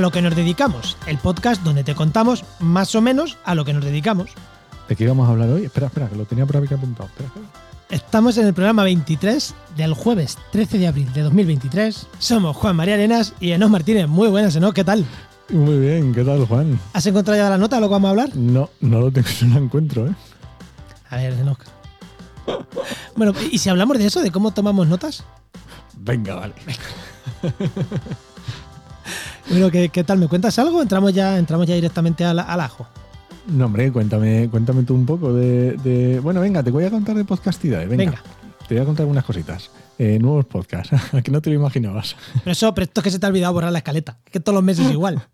A lo que nos dedicamos, el podcast donde te contamos más o menos a lo que nos dedicamos. ¿De qué íbamos a hablar hoy? Espera, espera, que lo tenía por aquí apuntado. Espera, espera. Estamos en el programa 23 del jueves 13 de abril de 2023. Somos Juan María Arenas y Enos Martínez. Muy buenas, Enos, ¿qué tal? Muy bien, ¿qué tal, Juan? ¿Has encontrado ya la nota de lo que vamos a hablar? No, no lo tengo, no lo encuentro, ¿eh? A ver, Enos. Bueno, ¿y si hablamos de eso, de cómo tomamos notas? Venga, vale. Bueno, ¿qué, qué tal? ¿Me cuentas algo? Entramos ya, entramos ya directamente al, al ajo. No, hombre, cuéntame, cuéntame tú un poco de, de- Bueno, venga, te voy a contar de podcastidad. Venga, Venga. Te voy a contar algunas cositas. Eh, nuevos podcasts, que no te lo imaginabas. Pero eso, pero esto es que se te ha olvidado borrar la escaleta. Es que todos los meses igual.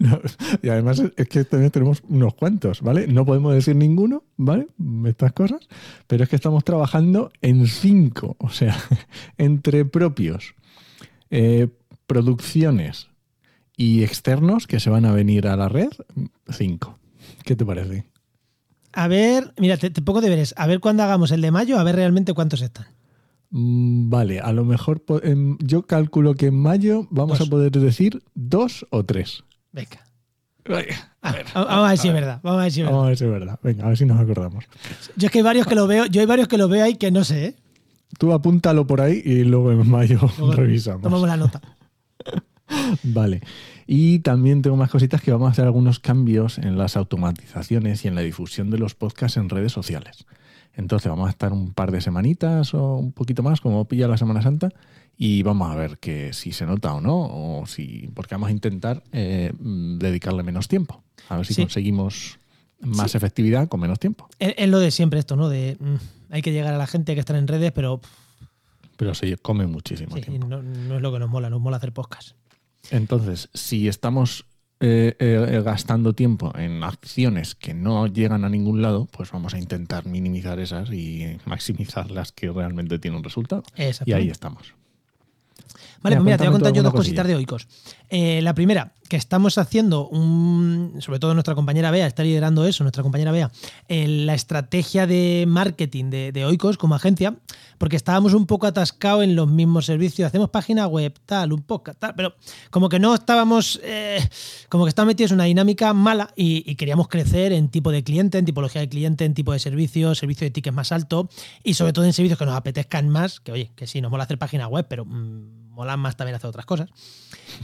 No, y además es- es que también tenemos unos cuantos, ¿vale? No podemos decir ninguno, ¿vale? Estas cosas, pero es que estamos trabajando en cinco, o sea, entre propios, eh, producciones y externos que se van a venir a la red, cinco. ¿Qué te parece? A ver, mira, te, te pongo deberes. A ver cuándo hagamos el de mayo, a ver realmente cuántos están. Mm, Vale, a lo mejor en- yo calculo que en mayo vamos Dos. a poder decir dos o tres. Venga. Ah, vamos a ver si es verdad. Vamos a ver si es verdad. Vamos a ver si es verdad. Venga, a ver si nos acordamos. Yo es que hay varios que lo veo, yo hay varios que lo veo ahí que no sé, ¿eh? Tú apúntalo por ahí y luego en mayo Luego revisamos. Tomamos la nota. Vale. Y también tengo más cositas que vamos a hacer algunos cambios en las automatizaciones y en la difusión de los podcasts en redes sociales. Entonces vamos a estar un par de semanitas o un poquito más, como pilla la Semana Santa, y vamos a ver que si se nota o no, o si, porque vamos a intentar eh, dedicarle menos tiempo. A ver si Sí. conseguimos más Sí. efectividad con menos tiempo. Es, lo de siempre esto, ¿no? De mm, hay que llegar a la gente, que estar en redes, pero Pero se come muchísimo sí, tiempo. no, no es lo que nos mola, nos mola hacer podcast. Entonces, si estamos eh, eh, gastando tiempo en acciones que no llegan a ningún lado, pues vamos a intentar minimizar esas y maximizar las que realmente tienen resultado. Y ahí estamos. Vale, Mira, pues mira, te voy a contar yo dos cositas de Oikos. Eh, la primera, que estamos haciendo un. Sobre todo nuestra compañera Bea está liderando eso, nuestra compañera Bea, eh, la estrategia de marketing de, de Oikos como agencia, porque estábamos un poco atascados en los mismos servicios. Hacemos página web, tal, un poco, tal, pero como que no estábamos. eh, como que estábamos metidos en una dinámica mala y, y queríamos crecer en tipo de cliente, en tipología de cliente, en tipo de servicio, servicio de tickets más alto y sobre todo en servicios que nos apetezcan más, que oye, que sí, nos mola hacer página web, pero mm, mola más también hacer otras cosas.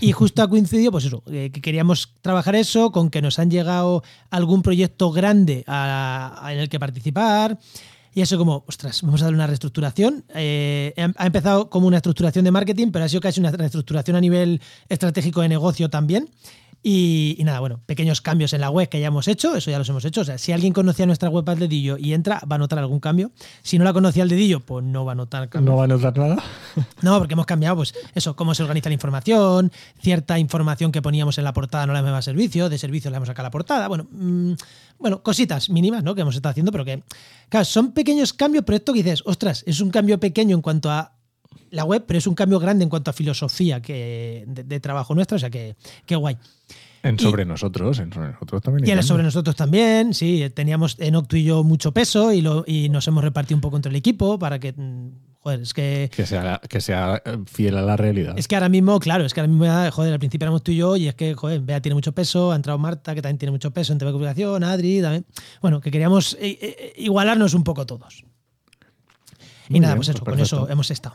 Y justo ha coincidido, pues eso, eh, que queríamos trabajar eso, con que nos han llegado algún proyecto grande en el que participar. Y eso como, ostras, vamos a dar una reestructuración. Eh, ha empezado como una estructuración de marketing, pero ha sido casi una reestructuración a nivel estratégico de negocio también. Y, y nada, bueno, pequeños cambios en la web que ya hemos hecho, eso ya los hemos hecho. O sea, si alguien conocía nuestra web al dedillo y entra, va a notar algún cambio. Si no la conocía al dedillo, pues no va a notar cambio. ¿No va a notar nada? No, porque hemos cambiado, pues eso, cómo se organiza la información, cierta información que poníamos en la portada no la hemos a servicio, de servicio la hemos sacado a la portada. Bueno, mm, bueno, cositas mínimas, ¿no? Que hemos estado haciendo, pero que, claro, son pequeños cambios, pero esto que dices, ostras, es un cambio pequeño en cuanto a la web, pero es un cambio grande en cuanto a filosofía que, de, de trabajo nuestro, o sea que, qué guay. En Y- sobre nosotros, en sobre nosotros también. Y él sobre nosotros también, sí, teníamos en Octu y yo mucho peso y, lo, y nos hemos repartido un poco entre el equipo para que, mm, joder, es que Que sea, que sea eh, fiel a la realidad. Es que ahora mismo, claro, es que ahora mismo, joder, al principio éramos tú y yo, y es que, joder, Bea tiene mucho peso, ha entrado Marta, que también tiene mucho peso en TV Comunicación, Adri, también. Bueno, que queríamos eh, eh, igualarnos un poco todos. y Muy nada, bien, pues eso, pues con eso hemos estado.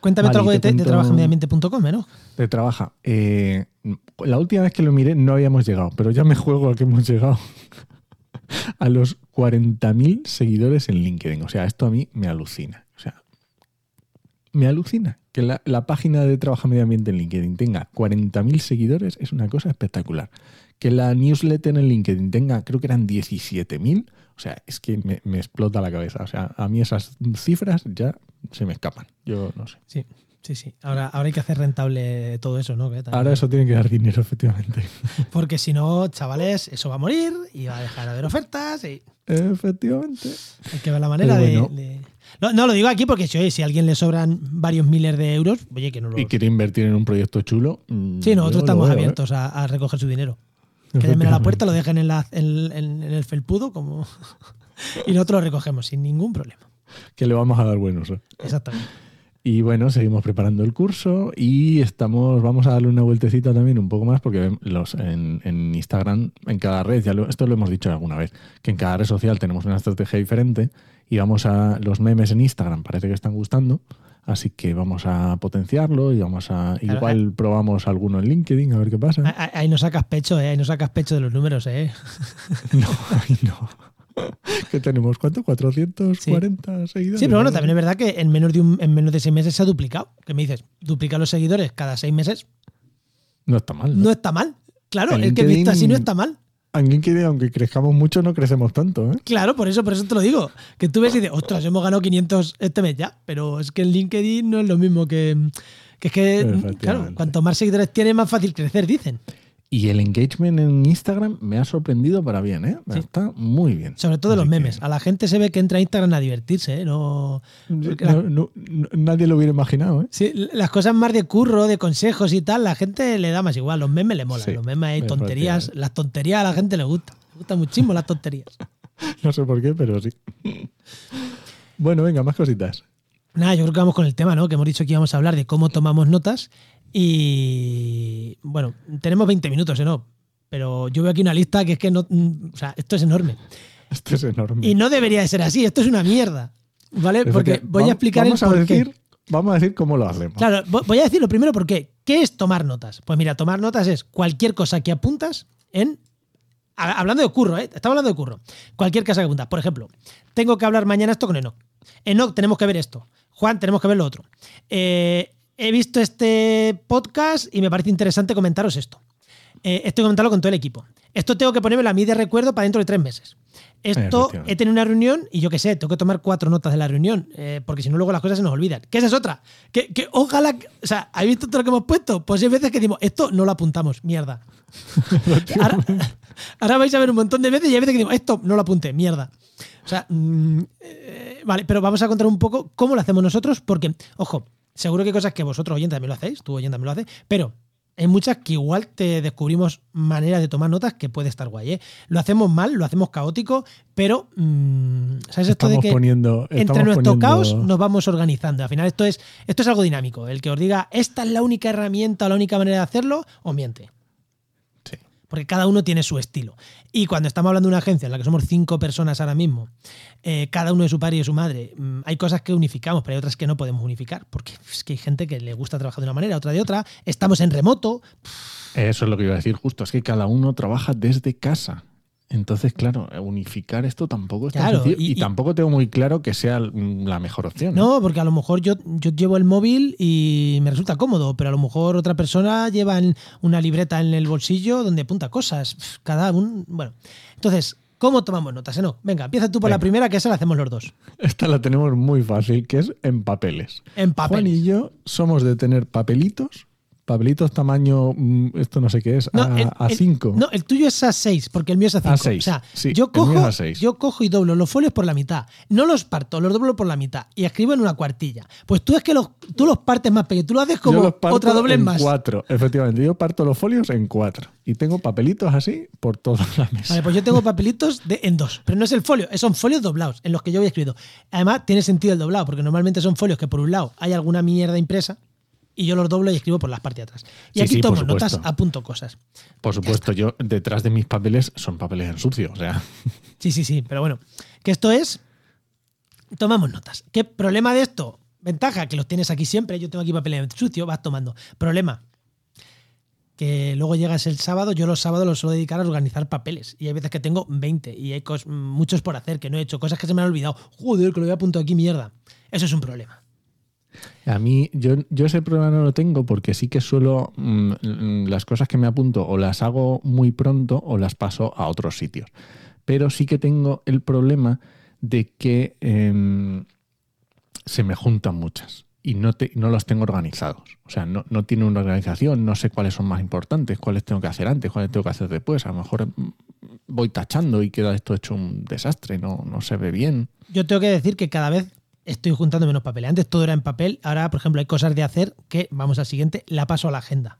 Cuéntame Vale, algo de, de trabajamediambiente.com, ¿no? De trabaja. Eh, la última vez que lo miré no habíamos llegado, pero ya me juego a que hemos llegado a los 40.000 seguidores en LinkedIn. O sea, esto a mí me alucina. O sea, me alucina que la, la página de Trabaja Medio Ambiente en LinkedIn tenga 40.000 seguidores es una cosa espectacular. Que la newsletter en LinkedIn tenga, creo que eran 17.000. O sea, es que me, me explota la cabeza. O sea, a mí esas cifras ya se me escapan. Yo no sé. Sí, sí, sí. Ahora, ahora hay que hacer rentable todo eso, ¿no? Ahora eso tiene que dar dinero, efectivamente. Porque si no, chavales, eso va a morir y va a dejar de haber ofertas y Efectivamente. hay que ver la manera de-. No, no, lo digo aquí porque si, oye, si a alguien le sobran varios miles de euros, oye, que no lo... Y quiere invertir en un proyecto chulo. mm, Sí, nosotros estamos ¿eh? abiertos a, a recoger su dinero. Que a la puerta, lo dejen en, la- en- en- en el felpudo como... y nosotros lo recogemos sin ningún problema. Que le vamos a dar buenos. ¿eh? Exactamente. Y bueno, seguimos preparando el curso y estamos, vamos a darle una vueltecita también un poco más porque los, en, en Instagram, en cada red, ya lo- esto lo hemos dicho alguna vez, que en cada red social tenemos una estrategia diferente y vamos a los memes en Instagram, parece que están gustando, así que vamos a potenciarlo y vamos a, Claro, igual probamos alguno en LinkedIn a ver qué pasa. Ahí- Ahí no sacas pecho, ¿eh? Ahí no sacas pecho de los números, ¿eh? No, ay, no. ¿Qué tenemos? ¿Cuánto? ¿440 seguidores? Sí, pero bueno, también es verdad que en menos de, un, en menos de seis meses se ha duplicado. ¿Qué me dices? Duplicar los seguidores cada seis meses No está mal. ¿no? no está mal. Claro, En es que visto así no está mal. En LinkedIn, aunque crezcamos mucho, no crecemos tanto. ¿eh? Claro, por eso, por eso te lo digo. Que tú ves y dices, ostras, hemos ganado 500 este mes ya. Pero es que en LinkedIn no es lo mismo que. Que es que, claro, cuanto más seguidores tienes, más fácil crecer, dicen. Y el engagement en Instagram me ha sorprendido para bien, ¿eh? Sí. Está muy bien. Sobre todo Así los que- memes. A la gente se ve que entra a Instagram a divertirse, ¿eh? No. porque la- No- no- no- nadie lo hubiera imaginado, ¿eh? Sí, las cosas más de curro, de consejos y tal, la gente le da más igual. Los memes le molan. Sí, los memes hay tonterías. Las tonterías a la gente le gusta. Le gustan muchísimo las tonterías. No sé por qué, pero sí. Bueno, venga, más cositas. Nada, yo creo que vamos con el tema, ¿no? Que hemos dicho que íbamos a hablar de cómo tomamos notas. Y bueno, tenemos 20 minutos, ¿eh? No. Pero yo veo aquí una lista que es que no. mm, O sea, esto es enorme. Esto es enorme. Y no debería de ser así. Esto es una mierda. ¿Vale? Porque voy a explicar vamos el a por qué. decir, Vamos a decir cómo lo hacemos. Claro, vo- voy a decir lo primero por qué. ¿Qué es tomar notas? Pues mira, tomar notas es cualquier cosa que apuntas en. ha- Hablando de curro, ¿eh? Estamos hablando de curro. Cualquier cosa que apuntas. Por ejemplo, tengo que hablar mañana esto con Enoch. Enoch, tenemos que ver esto. Juan, tenemos que ver lo otro. Eh, he visto este podcast y me parece interesante comentaros esto. Eh, esto hay que comentarlo con todo el equipo. Esto tengo que ponerme a mí de recuerdo para dentro de tres meses. Esto he tenido una reunión y yo qué sé, tengo que tomar cuatro notas de la reunión, eh, porque si no luego las cosas se nos olvidan. Que esa es otra. Que, que ojalá, que- o sea, ¿habéis visto todo lo que hemos puesto? Pues hay veces que decimos, esto no lo apuntamos, mierda. ahora, ahora vais a ver un montón de veces y hay veces que digo, esto no lo apunté, mierda. O sea, mm, eh, vale, pero vamos a contar un poco cómo lo hacemos nosotros, porque, ojo, seguro que hay cosas que vosotros oyentes también lo hacéis, tú oyente también lo haces, pero hay muchas que igual te descubrimos maneras de tomar notas que puede estar guay. ¿eh? Lo hacemos mal, lo hacemos caótico, pero mm, ¿sabes esto de que poniendo. entre nuestro poniendo- caos nos vamos organizando? Al final esto es, esto es algo dinámico. El que os diga, esta es la única herramienta o la única manera de hacerlo, o miente. Porque cada uno tiene su estilo. Y cuando estamos hablando de una agencia en la que somos cinco personas ahora mismo, eh, cada uno de su padre y de su madre, mm, hay cosas que unificamos, pero hay otras que no podemos unificar. Porque es que hay gente que le gusta trabajar de una manera, otra de otra. Estamos en remoto. Eso es lo que iba a decir justo, es que cada uno trabaja desde casa. Entonces, claro, unificar esto tampoco es tan Claro, sencillo y- tampoco tengo muy claro que sea la mejor opción. No, porque a lo mejor yo, yo llevo el móvil y me resulta cómodo, pero a lo mejor otra persona lleva una libreta en el bolsillo donde apunta cosas. Cada un. Bueno. Entonces, ¿cómo tomamos notas? Eh, No, venga, empieza tú por la primera, que esa la hacemos los dos. Esta la tenemos muy fácil, que es en papeles. En papel. Juan y yo somos de tener papelitos, papelitos tamaño, mm, esto no sé qué es, No, a, el- a el- cinco. No, el tuyo es a 6, porque el mío es a 5. A6, O sea, sí, yo, cojo, es A6. yo cojo y doblo los folios por la mitad. No los parto, los doblo por la mitad y escribo en una cuartilla. Pues tú es que los, tú los partes más pequeños, tú lo haces Yo como los parto otra doble en más. cuatro, efectivamente. Yo parto los folios en cuatro. Y tengo papelitos así por toda la mesa. Vale, pues yo tengo papelitos de, en dos, pero no es el folio, son folios doblados en los que yo voy escribiendo. Además, tiene sentido el doblado, porque normalmente son folios que por un lado hay alguna mierda impresa y yo los doblo y escribo por las partes de atrás. Y Sí, aquí sí, tomo notas, apunto cosas. Por supuesto, yo detrás de mis papeles son papeles en sucio. O sea, Sí, sí, sí, pero bueno, que esto es. Tomamos notas. ¿Qué problema de esto? Ventaja, que los tienes aquí siempre. Yo tengo aquí papel en sucio, vas tomando. Problema, que luego llegas el sábado. Yo los sábados los suelo dedicar a organizar papeles. Y hay veces que tengo 20 y hay muchos por hacer que no he hecho, cosas que se me han olvidado. Joder, que lo había apuntado aquí, mierda. Eso es un problema. A mí, yo, yo ese problema no lo tengo porque sí que suelo, mm, mm, las cosas que me apunto o las hago muy pronto o las paso a otros sitios. Pero sí que tengo el problema de que em, se me juntan muchas y no, te, no los tengo organizados. O sea, no, no tiene una organización, no sé cuáles son más importantes, cuáles tengo que hacer antes, cuáles tengo que hacer después. A lo mejor mm, voy tachando y queda esto hecho un desastre, no, no se ve bien. Yo tengo que decir que cada vez estoy juntando menos papel. Antes todo era en papel, ahora, por ejemplo, hay cosas de hacer que, vamos al siguiente, la paso a la agenda.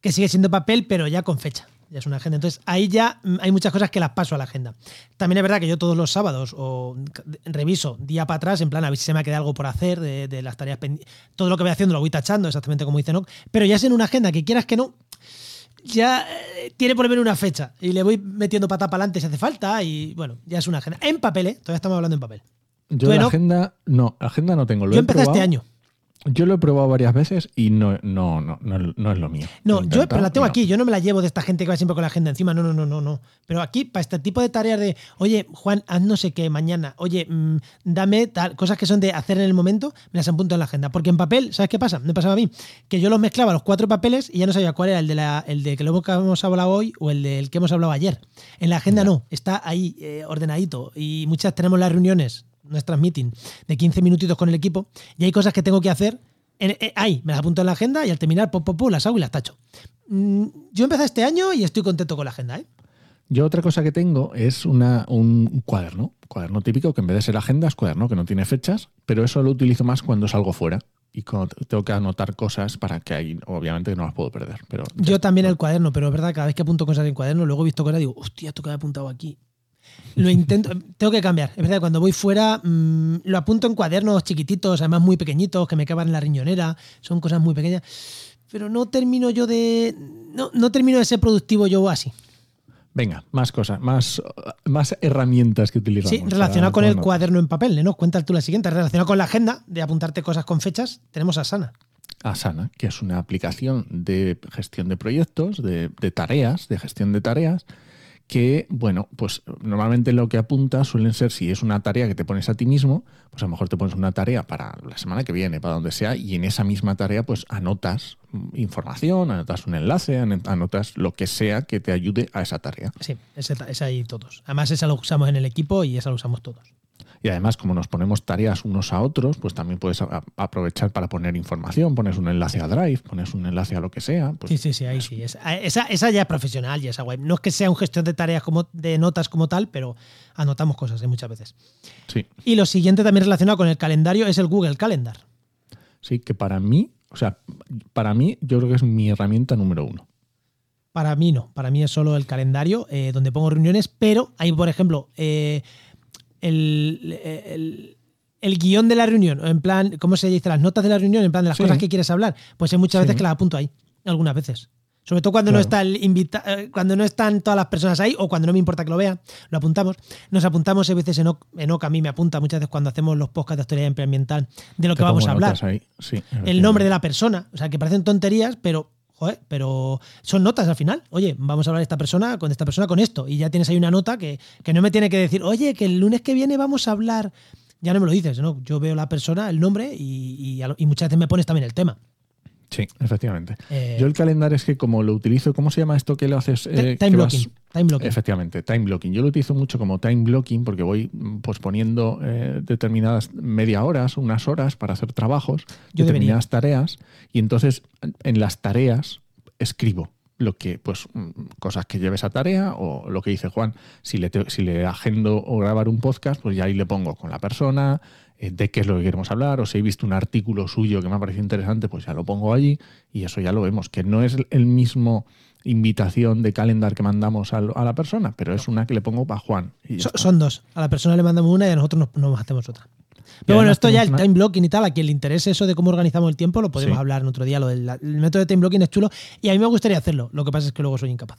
Que sigue siendo papel, pero ya con fecha. Ya es una agenda. Entonces ahí ya mm, hay muchas cosas que las paso a la agenda. También es verdad que yo todos los sábados o reviso día para atrás, en plan a ver si se me ha quedado algo por hacer de, las tareas pendientes. Todo lo que voy haciendo lo voy tachando, exactamente como dice Nock. Pero ya es en una agenda que quieras que no, ya eh, tiene por ver una fecha y le voy metiendo pata para adelante si hace falta y bueno, ya es una agenda. En papel, ¿eh? Todavía estamos hablando en papel. Yo la agenda, no, agenda no tengo. Lo yo empecé este año. Yo lo he probado varias veces y no, no, no, no, es lo mío. No, yo pero la tengo aquí. Yo no me la llevo de esta gente que va siempre con la agenda encima. No, no, no, no, no. Pero aquí, para este tipo de tareas de, oye, Juan, haz no sé qué mañana. Oye, mm, dame tal, cosas que son de hacer en el momento, me las apunto en la agenda. Porque en papel, ¿sabes qué pasa? Me pasaba a mí. Que yo los mezclaba los cuatro papeles y ya no sabía cuál era el de, la, el de que luego hemos hablado hoy o el del que hemos hablado ayer. En la agenda no, está ahí eh, ordenadito. Y muchas tenemos las reuniones, nuestras meetings, de 15 minutitos con el equipo. Y hay cosas que tengo que hacer eh, ahí, me las apunto en la agenda y al terminar, pop, pop, las hago y las tacho. Mm, yo empecé este año y estoy contento con la agenda. ¿eh? Yo otra cosa que tengo es una, un cuaderno, cuaderno típico que en vez de ser agenda es cuaderno que no tiene fechas, pero eso lo utilizo más cuando salgo fuera y cuando tengo que anotar cosas para que ahí obviamente no las puedo perder. Pero yo también el cuaderno, pero es verdad, cada vez que apunto cosas en cuaderno, luego he visto cosas y digo, hostia, esto que he apuntado aquí. Lo intento, tengo que cambiar. Es verdad, cuando voy fuera mm, lo apunto en cuadernos chiquititos, además muy pequeñitos, que me caban en la riñonera, son cosas muy pequeñas. Pero no termino yo de. No, no termino de ser productivo yo así. Venga, más cosas, más, más herramientas que utilizamos. Sí, relacionado con el cuaderno en papel, ¿no? Cuenta tú la siguiente. Relacionado con la agenda de apuntarte cosas con fechas, tenemos Asana. Asana, que es una aplicación de gestión de proyectos, de, de tareas, de gestión de tareas, que, bueno, pues normalmente lo que apunta suelen ser, si es una tarea que te pones a ti mismo, pues a lo mejor te pones una tarea para la semana que viene, para donde sea, y en esa misma tarea pues anotas información, anotas un enlace, anotas lo que sea que te ayude a esa tarea. Sí, esa, esa ahí todos. Además esa lo usamos en el equipo y esa lo usamos todos. Y además, como nos ponemos tareas unos a otros, pues también puedes aprovechar para poner información, pones un enlace a Drive, pones un enlace a lo que sea. Pues sí, sí, sí, ahí sí. Esa, esa, ya es profesional y esa web. No es que sea un gestión de tareas como de notas como tal, pero anotamos cosas ¿eh? muchas veces. Sí. Y lo siguiente también relacionado con el calendario es el Google Calendar. Sí, que para mí, o sea, para mí yo creo que es mi herramienta número uno. Para mí no, para mí es solo el calendario eh, donde pongo reuniones, pero hay, por ejemplo, eh, el, guion de la reunión, en plan, ¿cómo se dice? Las notas de la reunión, en plan de las cosas que quieres hablar, pues hay muchas veces que las apunto ahí, algunas veces. Sobre todo cuando no está el eh, cuando no están todas las personas ahí o cuando no me importa que lo vean, lo apuntamos. Nos apuntamos a veces en OCA, a mí me apunta muchas veces cuando hacemos los podcasts de actualidad ambiental de lo que vamos a hablar. el nombre de la persona, o sea, que parecen tonterías, pero pero son notas al final. Oye, vamos a hablar de esta persona, con esta persona, con esto. Y ya tienes ahí una nota que, no me tiene que decir, oye, que el lunes que viene vamos a hablar. Ya no me lo dices, ¿no? Yo veo la persona, el nombre y, y muchas veces me pones también el tema. Sí, efectivamente. Eh, yo el calendario es que como lo utilizo, ¿cómo se llama esto que lo haces? Eh, time, blocking, time blocking. Efectivamente, time blocking. Yo lo utilizo mucho como time blocking porque voy posponiendo eh, determinadas media horas, unas horas para hacer trabajos, determinadas tareas, y entonces en las tareas escribo lo que, pues, mm, cosas que lleve esa tarea o lo que dice Juan. Si le, si le agendo o grabar un podcast, pues ya ahí le pongo con la persona, de qué es lo que queremos hablar, o si he visto un artículo suyo que me ha parecido interesante, pues ya lo pongo allí y eso ya lo vemos, que no es el mismo invitación de calendar que mandamos a, la persona, pero es una que le pongo para Juan. son dos. A la persona le mandamos una y a nosotros nos, hacemos otra. Pero bueno, esto ya, el time blocking y tal, a quien le interese eso de cómo organizamos el tiempo, lo podemos hablar en otro día. Lo del el método de time blocking es chulo y a mí me gustaría hacerlo. Lo que pasa es que luego soy incapaz.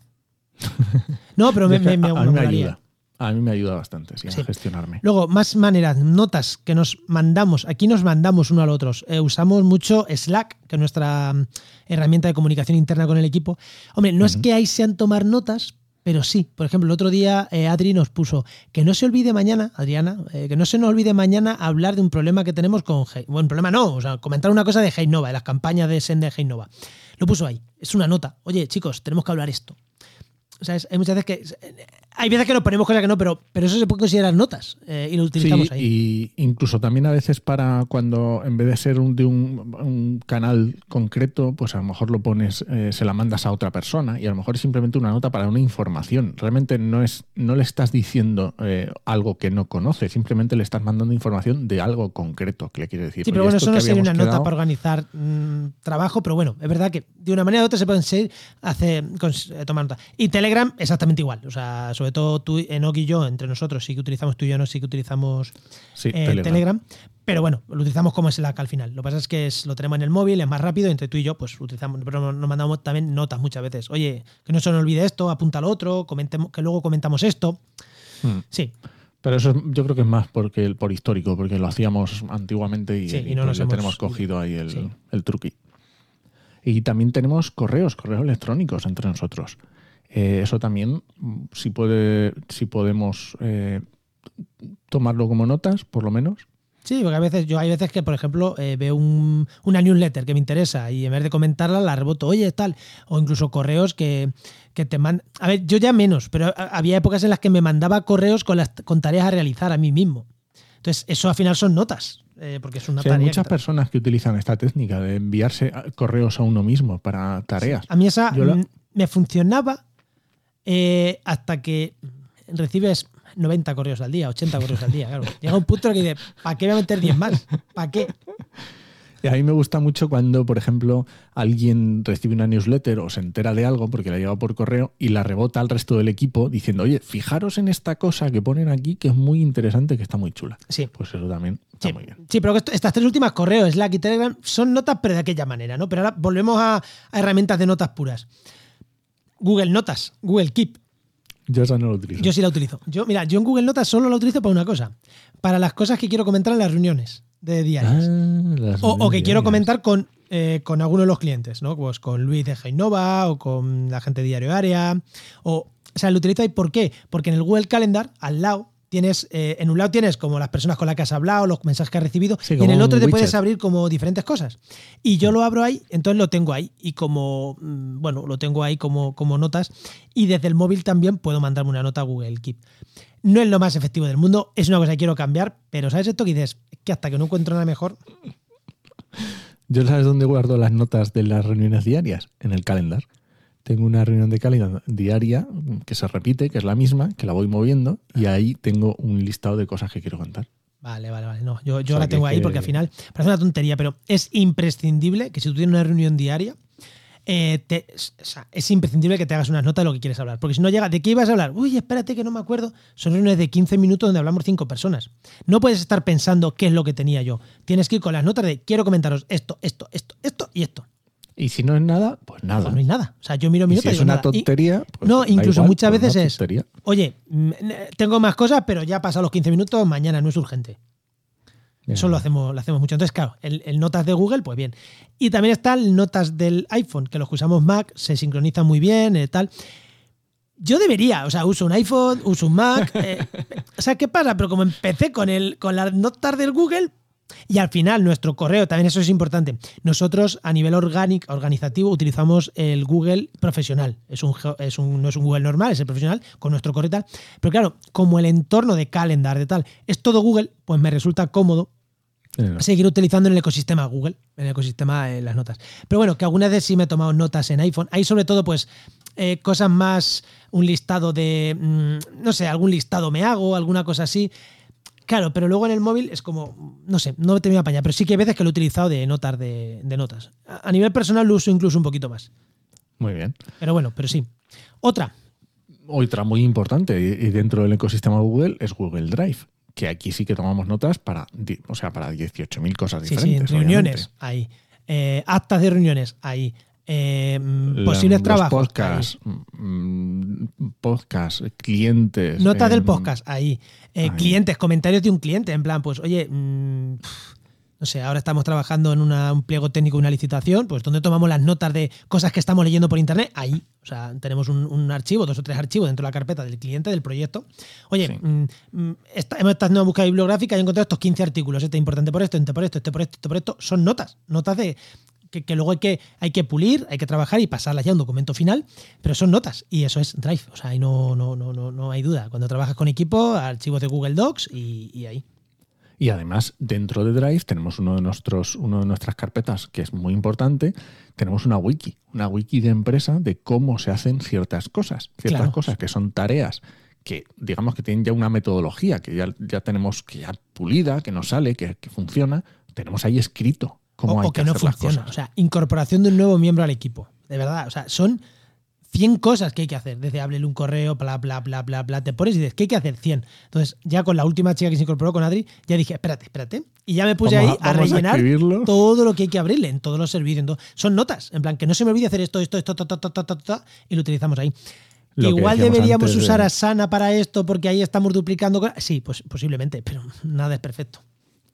No, pero me, me, me, ayuda. A mí me ayuda bastante, sí, a gestionarme. Luego, más maneras, notas que nos mandamos. Aquí nos mandamos uno al otro. Eh, usamos mucho Slack, que es nuestra mm, herramienta de comunicación interna con el equipo. Hombre, no es que ahí sean tomar notas, pero sí. Por ejemplo, el otro día eh, Adri nos puso que no se olvide mañana, Adriana, eh, que no se nos olvide mañana hablar de un problema que tenemos con Bueno, problema no, o sea, comentar una cosa de Heinova, de las campañas de Send de Heinova. Lo puso ahí. Es una nota. Oye, chicos, tenemos que hablar esto ¿sabes? Hay muchas veces que. Hay veces que nos ponemos cosas que no, pero, pero eso se puede considerar notas eh, y lo utilizamos Sí, ahí. y incluso también a veces para cuando en vez de ser un, de un, un canal concreto, pues a lo mejor lo pones, eh, se la mandas a otra persona y a lo mejor es simplemente una nota para una información. Realmente no es, no le estás diciendo eh, algo que no conoce, simplemente le estás mandando información de algo concreto que le quiere decir. Sí, pero "Oye, bueno, eso no sería una nota para organizar mm, trabajo, pero bueno, es verdad que de una manera u otra se pueden seguir hace, eh, tomar nota. Y Telegram, exactamente igual. O sea, sobre todo tú, Enoch y yo, entre nosotros, sí que utilizamos tú y yo, no sí que utilizamos Sí, eh, Telegram. Telegram. Pero bueno, lo utilizamos como Slack al final. Lo que pasa es que es- lo tenemos en el móvil, es más rápido, entre tú y yo, pues utilizamos, pero nos mandamos también notas muchas veces. Oye, que no se nos olvide esto, apunta lo otro, comentemos, que luego comentamos esto. Hmm. Sí, Pero eso es- yo creo que es más porque por histórico, porque lo hacíamos antiguamente y, Sí, y y no pues nos hemos- tenemos cogido ahí el, sí. el truqui. Y también tenemos correos, correos electrónicos entre nosotros. Eh, eso también, si, puede, si podemos eh, tomarlo como notas, por lo menos. Sí, porque a veces yo hay veces que, por ejemplo, eh, veo un- una newsletter que me interesa y en vez de comentarla la reboto, oye, tal, o incluso correos que, que te mandan. A ver, yo ya menos, pero había épocas en las que me mandaba correos con, las, con tareas a realizar a mí mismo. Entonces, eso al final son notas, eh, porque es una Sí, hay tarea. muchas que- personas que utilizan esta técnica de enviarse correos a uno mismo para tareas. A mí esa la- me funcionaba eh, hasta que recibes 90 correos al día, 80 correos al día. Claro. Llega un punto en el que dices, ¿para qué voy a meter 10 más? ¿Para qué? Y a mí me gusta mucho cuando, por ejemplo, alguien recibe una newsletter o se entera de algo porque la lleva por correo y la rebota al resto del equipo diciendo, oye, fijaros en esta cosa que ponen aquí que es muy interesante, que está muy chula. Sí. Pues eso también está Sí, muy bien. sí, pero esto- estas tres últimas correos, Slack y Telegram, son notas, pero de aquella manera, ¿no? Pero ahora volvemos a, a herramientas de notas puras. Google Notas, Google Keep. Yo esa no lo utilizo. Yo sí la utilizo. Yo, mira, yo en Google Notas solo la utilizo para una cosa. Para las cosas que quiero comentar en las reuniones de diarias. Ah, o, o que quiero comentar con, eh, con alguno de los clientes, ¿no? Pues con Luis de Geinova o con la gente de Diario Área. O, o sea, lo utilizo ahí ¿por qué? Porque en el Google Calendar, al lado, tienes, eh, en un lado tienes como las personas con las que has hablado, los mensajes que has recibido, Sí, y en el otro te puedes abrir como diferentes cosas. Y yo lo abro ahí, entonces lo tengo ahí. Y como, mm, bueno, lo tengo ahí como, como notas. Y desde el móvil también puedo mandarme una nota a Google Keep. No es lo más efectivo del mundo, es una cosa que quiero cambiar, pero ¿sabes esto que dices? Es que hasta que no encuentro nada mejor, Yo sabes dónde guardo las notas de las reuniones diarias? En el calendar. Tengo una reunión de calendar diaria que se repite, que es la misma, que la voy moviendo y ahí tengo un listado de cosas que quiero contar. Vale, vale, vale. No, yo, yo sea, la tengo ahí que- porque al final parece una tontería, pero es imprescindible que si tú tienes una reunión diaria, eh, te- es- o sea, es imprescindible que te hagas unas notas de lo que quieres hablar. Porque si no llega, ¿de qué ibas a hablar? Uy, espérate que no me acuerdo. Son reuniones de 15 minutos donde hablamos cinco personas. No puedes estar pensando qué es lo que tenía yo. Tienes que ir con las notas de quiero comentaros esto, esto, esto, esto y esto. Y si no es nada, pues nada. Pues no hay nada. O sea, yo miro mi nota si es una nada. Tontería, pues no, incluso igual, muchas veces es, tontería. oye, mm, tengo más cosas, pero ya ha pasado los 15 minutos, mañana no es urgente. Eso lo hacemos, lo hacemos mucho. Entonces, claro, el, el notas de Google, pues bien. Y también está el notas del iPhone, que los que usamos Mac se sincronizan muy bien, eh, tal. Yo debería, o sea, uso un iPhone, uso un Mac. eh, o sea, ¿qué pasa? Pero como empecé con, el, con las notas del Google, y al final nuestro correo, también eso es importante. Nosotros a nivel orgánico, organizativo utilizamos el Google profesional. Es un, es un, no es un Google normal, es el profesional con nuestro correo y tal. Pero claro, como el entorno de calendar de tal es todo Google, pues me resulta cómodo seguir utilizando en el ecosistema Google, en el ecosistema de las notas. Pero bueno, que algunas veces sí me he tomado notas en iPhone. Hay sobre todo, pues, eh, cosas más, un listado de, mm, no sé, algún listado me hago, alguna cosa así. Claro, pero luego en el móvil es como, no sé, no te voy a apañar, pero sí que hay veces que lo he utilizado de notas de, de notas. A a nivel personal lo uso incluso un poquito más. Muy bien. Pero bueno, pero sí. Otra, Otra muy importante y dentro del ecosistema Google es Google Drive, que aquí sí que tomamos notas para, o sea, para 18.000 cosas sí, sí, diferentes. reuniones, ahí. Eh, actas de reuniones, ahí. Eh, mm, posibles los trabajos. ahí. Podcasts, mm, podcast, clientes. Notas del em, podcast, ahí. Eh, ahí. Clientes, comentarios de un cliente, en plan, pues, oye, mm, no sé, ahora estamos trabajando en una- un pliego técnico, una licitación, pues donde tomamos las notas de cosas que estamos leyendo por internet, ahí. O sea, tenemos un, un archivo, dos o tres archivos dentro de la carpeta del cliente, del proyecto. Oye, Sí. mm, mm, esta- hemos estado haciendo una búsqueda bibliográfica y he encontrado estos 15 artículos. Este es importante por esto, este por esto, este por esto, este por esto. Son notas, notas de que, luego hay que, hay que pulir, hay que trabajar y pasarlas ya a un documento final, pero son notas y eso es Drive. O sea, ahí no, no, no, no, no hay duda. Cuando trabajas con equipo, archivos de Google Docs y, ahí. Y además, dentro de Drive tenemos uno de nuestros, uno de nuestras carpetas que es muy importante. Tenemos una wiki, una wiki de empresa de cómo se hacen ciertas cosas, ciertas cosas que son tareas que digamos que tienen ya una metodología que ya, ya tenemos que ya pulida, que nos sale, que, funciona, tenemos ahí escrito cómo hay que, no funciona. O sea, incorporación de un nuevo miembro al equipo. De verdad, o sea, son 100 cosas que hay que hacer. Desde háblele un correo, bla, bla, bla, bla, bla. Te pones y dices, ¿qué hay que hacer? 100. Entonces, ya con la última chica que se incorporó con Adri, ya dije, espérate, espérate. Y ya me puse ahí a, rellenar todo lo que hay que abrirle en todos los servicios. son notas. En plan, que no se me olvide hacer esto, esto, esto, esto, y lo utilizamos ahí. Igual deberíamos usar a Asana para esto porque ahí estamos duplicando. Sí, pues posiblemente, pero nada es perfecto.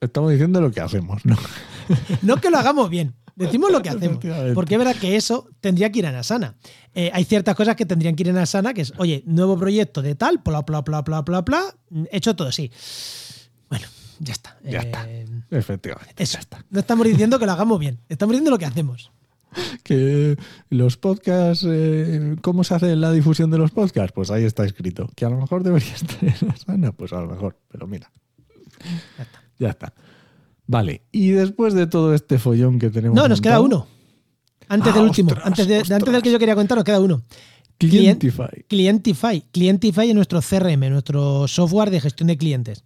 Estamos diciendo lo que hacemos, ¿no? no que lo hagamos bien, decimos lo que hacemos. Porque es verdad que eso tendría que ir en Asana. Eh, hay ciertas cosas que tendrían que ir en Asana, que es, oye, nuevo proyecto de tal, bla, bla, bla, bla, bla, bla, hecho todo así. Bueno, ya está. Ya está. Eh, Efectivamente. Eso. está. No estamos diciendo que lo hagamos bien, estamos diciendo lo que hacemos. que los podcasts, eh, ¿cómo se hace la difusión de los podcasts? Pues ahí está escrito. Que a lo mejor debería estar en la sana, pues a lo mejor, pero mira. Ya está. Vale, y después de todo este follón que tenemos. No, nos queda uno. Antes del ah, último, antes, de, antes del que yo quería contar, nos queda uno. Clientify. Clientify. Clientify es nuestro CRM, nuestro software de gestión de clientes.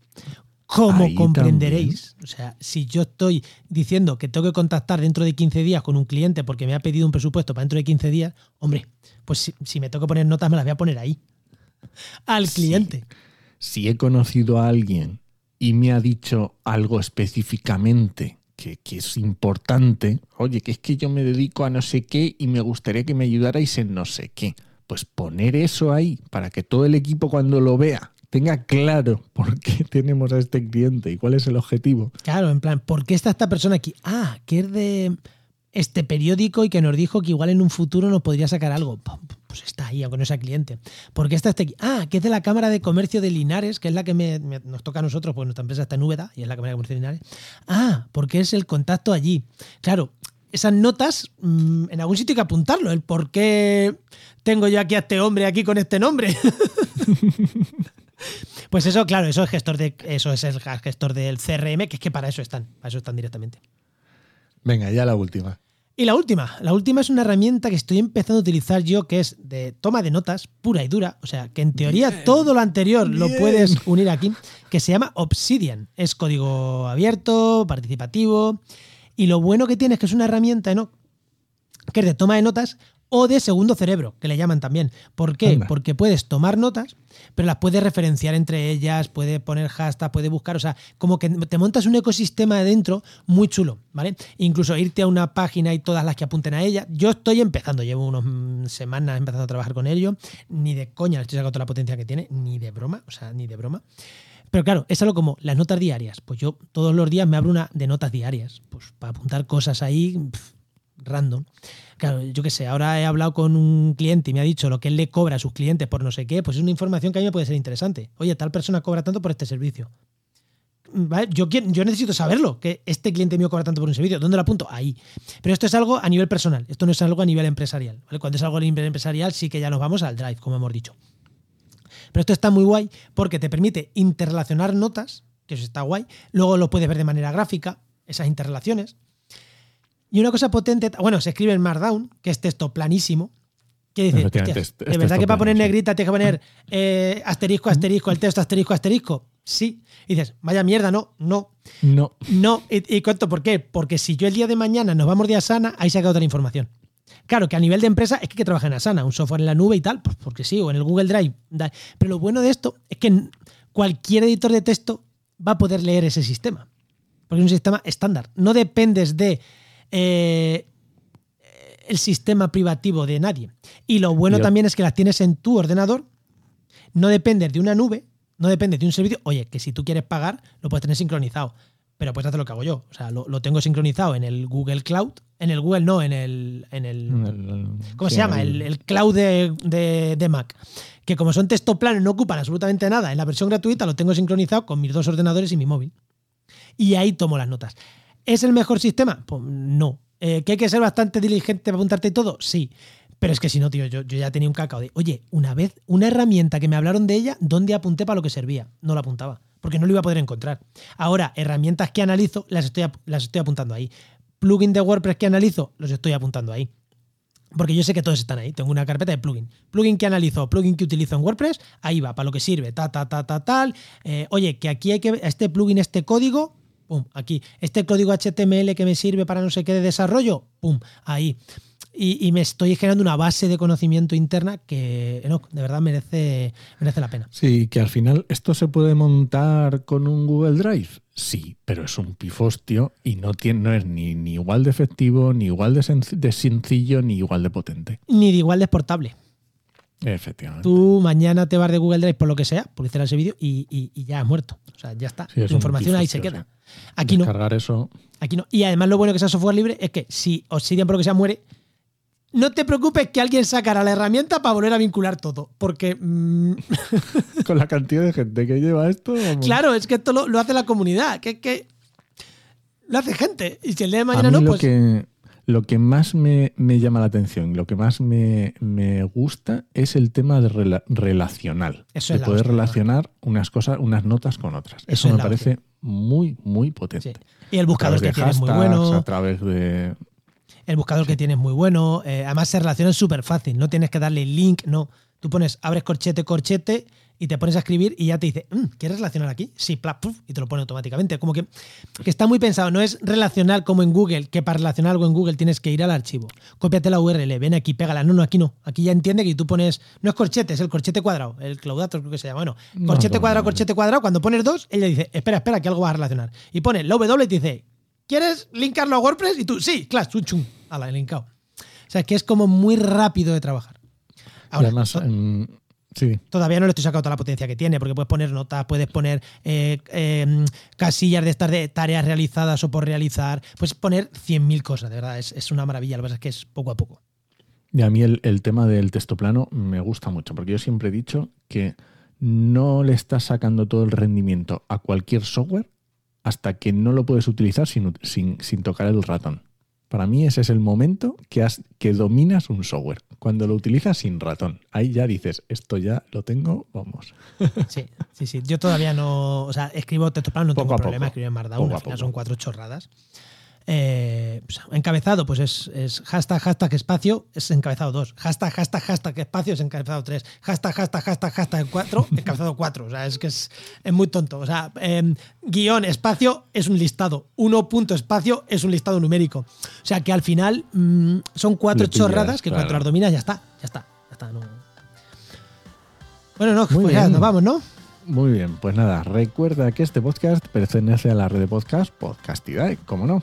Como comprenderéis, o sea, si yo estoy diciendo que tengo que contactar dentro de 15 días con un cliente porque me ha pedido un presupuesto para dentro de 15 días, hombre, pues si, me tengo que poner notas me las voy a poner ahí, al cliente. Si he conocido a alguien y me ha dicho algo específicamente que, que, es importante, oye, que es que yo me dedico a no sé qué y me gustaría que me ayudarais en no sé qué, pues poner eso ahí para que todo el equipo cuando lo vea tenga claro por qué tenemos a este cliente y cuál es el objetivo. Claro, en plan, ¿por qué está esta persona aquí? Ah, que es de este periódico y que nos dijo que igual en un futuro nos podría sacar algo. Pues está ahí, aunque no cliente. ¿Por qué está este aquí? Ah, que es de la Cámara de Comercio de Linares, que es la que nos toca a nosotros, porque nuestra empresa está en Úbeda y es la Cámara de Comercio de Linares. Ah, porque es el contacto allí. Claro, esas notas, mm, en algún sitio hay que apuntarlo, el por qué tengo yo aquí a este hombre aquí con este nombre. Pues eso, claro, eso es gestor de. Eso es el gestor del CRM, que es que para eso están. Para eso están directamente. Venga, ya la última. Y la última. La última es una herramienta que estoy empezando a utilizar yo, que es de toma de notas pura y dura. O sea, que en teoría todo lo anterior lo puedes unir aquí, que se llama Obsidian. Es código abierto, participativo. Y lo bueno que tiene es que es una herramienta ¿no? que es de toma de notas o de segundo cerebro, que le llaman también. ¿Por qué? Porque puedes tomar notas, pero las puedes referenciar entre ellas, puedes poner hashtag, puedes buscar, o sea, como que te montas un ecosistema de dentro muy chulo, ¿vale? Incluso irte a una página y todas las que apunten a ella. Yo estoy empezando, llevo unas mm, semanas empezando a trabajar con ello, ni de coña le estoy sacando toda la potencia que tiene, ni de broma, o sea, ni de broma. Pero claro, es algo como las notas diarias. Pues yo todos los días me abro una de notas diarias, pues para apuntar cosas ahí random. Claro, yo qué sé, ahora he hablado con un cliente y me ha dicho lo que él le cobra a sus clientes por no sé qué, pues es una información que a mí me puede ser interesante. Oye, tal persona cobra tanto por este servicio. Yo, necesito saberlo, que este cliente mío cobra tanto por un servicio. ¿Dónde lo apunto? Ahí. Pero esto es algo a nivel personal, esto no es algo a nivel empresarial. Cuando es algo a nivel empresarial sí que ya nos vamos al drive, como hemos dicho. Pero esto está muy guay porque te permite interrelacionar notas, que eso está guay. Luego lo puedes ver de manera gráfica, esas interrelaciones. Y una cosa potente, bueno, se escribe en Markdown, que es texto planísimo. Que dice, ¿de verdad que para poner negrita tienes que poner eh, asterisco, asterisco, el texto asterisco, asterisco? Sí. Y dices, vaya mierda, no, no. No. No. ¿Y, cuento por qué? Porque si yo el día de mañana nos vamos de Asana, ahí se ha otra información. Claro que a nivel de empresa es que hay que trabajar en Asana, un software en la nube y tal, pues porque sí, o en el Google Drive. Pero lo bueno de esto es que cualquier editor de texto va a poder leer ese sistema. Porque es un sistema estándar. No dependes de eh, el sistema privativo de nadie. Y lo bueno también es que las tienes en tu ordenador, no dependes de una nube, no dependes de un servicio. Oye, que si tú quieres pagar, lo puedes tener sincronizado. Pero puedes hacer lo que hago yo. O sea, lo, tengo sincronizado en el Google Cloud. En el Google, no, en el. En el, ¿Cómo se llama? El, cloud de, de, Mac. Que como son texto plano no ocupan absolutamente nada, en la versión gratuita lo tengo sincronizado con mis dos ordenadores y mi móvil. Y ahí tomo las notas. ¿Es el mejor sistema? Pues no. Eh, ¿Que hay que ser bastante diligente para apuntarte todo? Sí. Pero es que si no, tío, yo, ya tenía un cacao de, oye, una vez, una herramienta que me hablaron de ella, ¿dónde apunté para lo que servía? No la apuntaba, porque no lo iba a poder encontrar. Ahora, herramientas que analizo, las estoy, las estoy apuntando ahí. Plugin de WordPress que analizo, los estoy apuntando ahí. Porque yo sé que todos están ahí. Tengo una carpeta de plugin. Plugin que analizo, plugin que utilizo en WordPress, ahí va, para lo que sirve, ta, ta, ta, ta, tal. Eh, oye, que aquí hay que, este plugin, este código, pum, aquí. Este código HTML que me sirve para no sé qué de desarrollo, pum, ahí. Y, y me estoy generando una base de conocimiento interna que, no, de verdad merece, merece la pena. Sí, que al final esto se puede montar con un Google Drive. Sí, pero es un pifostio y no, tiene, no es ni, ni igual de efectivo, ni igual de sencillo, ni igual de potente. Ni de igual de exportable. Efectivamente. Tú mañana te vas de Google Drive por lo que sea, por hacer ese vídeo, y, y- y ya has muerto. O sea, ya está. Sí, es tu un información ahí se queda. Aquí no. Descargar eso. Aquí no. Y además lo bueno que sea software libre es que si Obsidian por lo que sea muere, no te preocupes que alguien sacará la herramienta para volver a vincular todo. Porque, mm, Con la cantidad de gente que lleva esto. vamos. claro, es que esto lo, lo hace la comunidad. Que es que lo hace gente. Y si el día de A mañana mí no, lo, pues. que, lo que más me, me llama la atención, lo que más me, me gusta es el tema de rela- relacional. Eso de es poder hostia, relacionar unas cosas, unas notas con otras. Eso Eso, es me parece muy, muy sí. potente. Y el buscador que tienes muy bueno. A través de. El buscador que tienes muy bueno. eh, además se relaciona súper fácil. No tienes que darle link, no. Tú pones, abres corchete, corchete y te pones a escribir y ya te dice, "Mm, ¿quieres relacionar aquí? Sí, pla, puf, y te lo pone automáticamente. Como que, que está muy pensado. No es relacional como en Google, que para relacionar algo en Google tienes que ir al archivo. Cópiate la URL, ven aquí, pégala. No, no, aquí no. Aquí ya entiende que tú pones, no es corchete, es el corchete cuadrado. El Cloudator creo que se llama. Bueno, No, corchete no, cuadrado, no. corchete cuadrado. Cuando pones dos, ella dice, espera, espera, que algo vas a relacionar. Y pone la W y te dice, ¿quieres linkarlo a WordPress? Y tú, sí, claro, chum, chum. Ala, linkado. O sea, que es como muy rápido de trabajar. y Ahora, además, sí, todavía no le estoy sacando toda la potencia que tiene, porque puedes poner notas, puedes poner eh, eh, casillas de estas de tareas realizadas o por realizar, puedes poner 100.000 cosas, de verdad, es, es una maravilla. Lo que pasa es que es poco a poco. Y a mí el, el tema del texto plano me gusta mucho, porque yo siempre he dicho que no le estás sacando todo el rendimiento a cualquier software hasta que no lo puedes utilizar sin, sin- sin tocar el ratón. Para mí ese es el momento que, has, que dominas un software, cuando lo utilizas sin ratón. Ahí ya dices, esto ya lo tengo, vamos. Sí, sí, sí. Yo todavía no. O sea, escribo texto plano, no Poco tengo problema, poco. escribo en Markdown, al final son cuatro chorradas. Eh, pues, encabezado, pues es, es hashtag, hashtag, espacio, es encabezado 2. Hashtag, hashtag, hashtag, espacio, es encabezado 3. Hashtag, hashtag, hashtag, hashtag 4, encabezado 4. O sea, es que es, es muy tonto. O sea, em, guion, espacio es un listado. 1 punto espacio es un listado numérico. O sea, que al final mm, son cuatro pillas, chorradas que cuando claro. las dominas ya está. Ya está. Ya está. no. Bueno, no, Muy pues ya nos vamos, ¿no? Muy bien, pues nada, recuerda que este podcast pertenece a la red de podcast Podcastidae, ¿cómo no?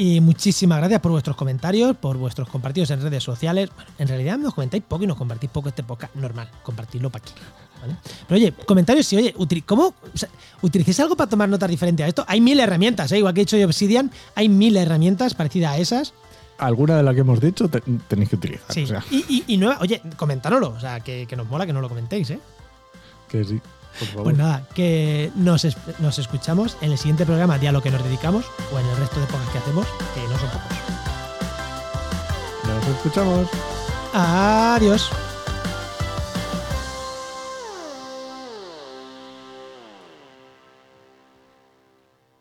Y muchísimas gracias por vuestros comentarios, por vuestros compartidos en redes sociales. Bueno, en realidad nos comentáis poco y nos compartís poco este podcast. Normal, compartirlo para aquí. ¿vale? Pero oye, comentarios sí, oye, ¿cómo? O sea, ¿Utilicéis algo para tomar notas diferente a esto? Hay mil herramientas, ¿eh? igual que he dicho yo Obsidian, hay mil herramientas parecidas a esas. Alguna de las que hemos dicho te- tenéis que utilizar. Sí. O sea, Y, y, y nueva, oye, comentárnoslo, o sea, que, que nos mola que no lo comentéis, ¿eh? que sí, por favor. Pues nada, que nos, es- nos escuchamos en el siguiente programa de a lo que nos dedicamos o en el resto de podcasts que hacemos, que no son pocos. Nos escuchamos. Adiós.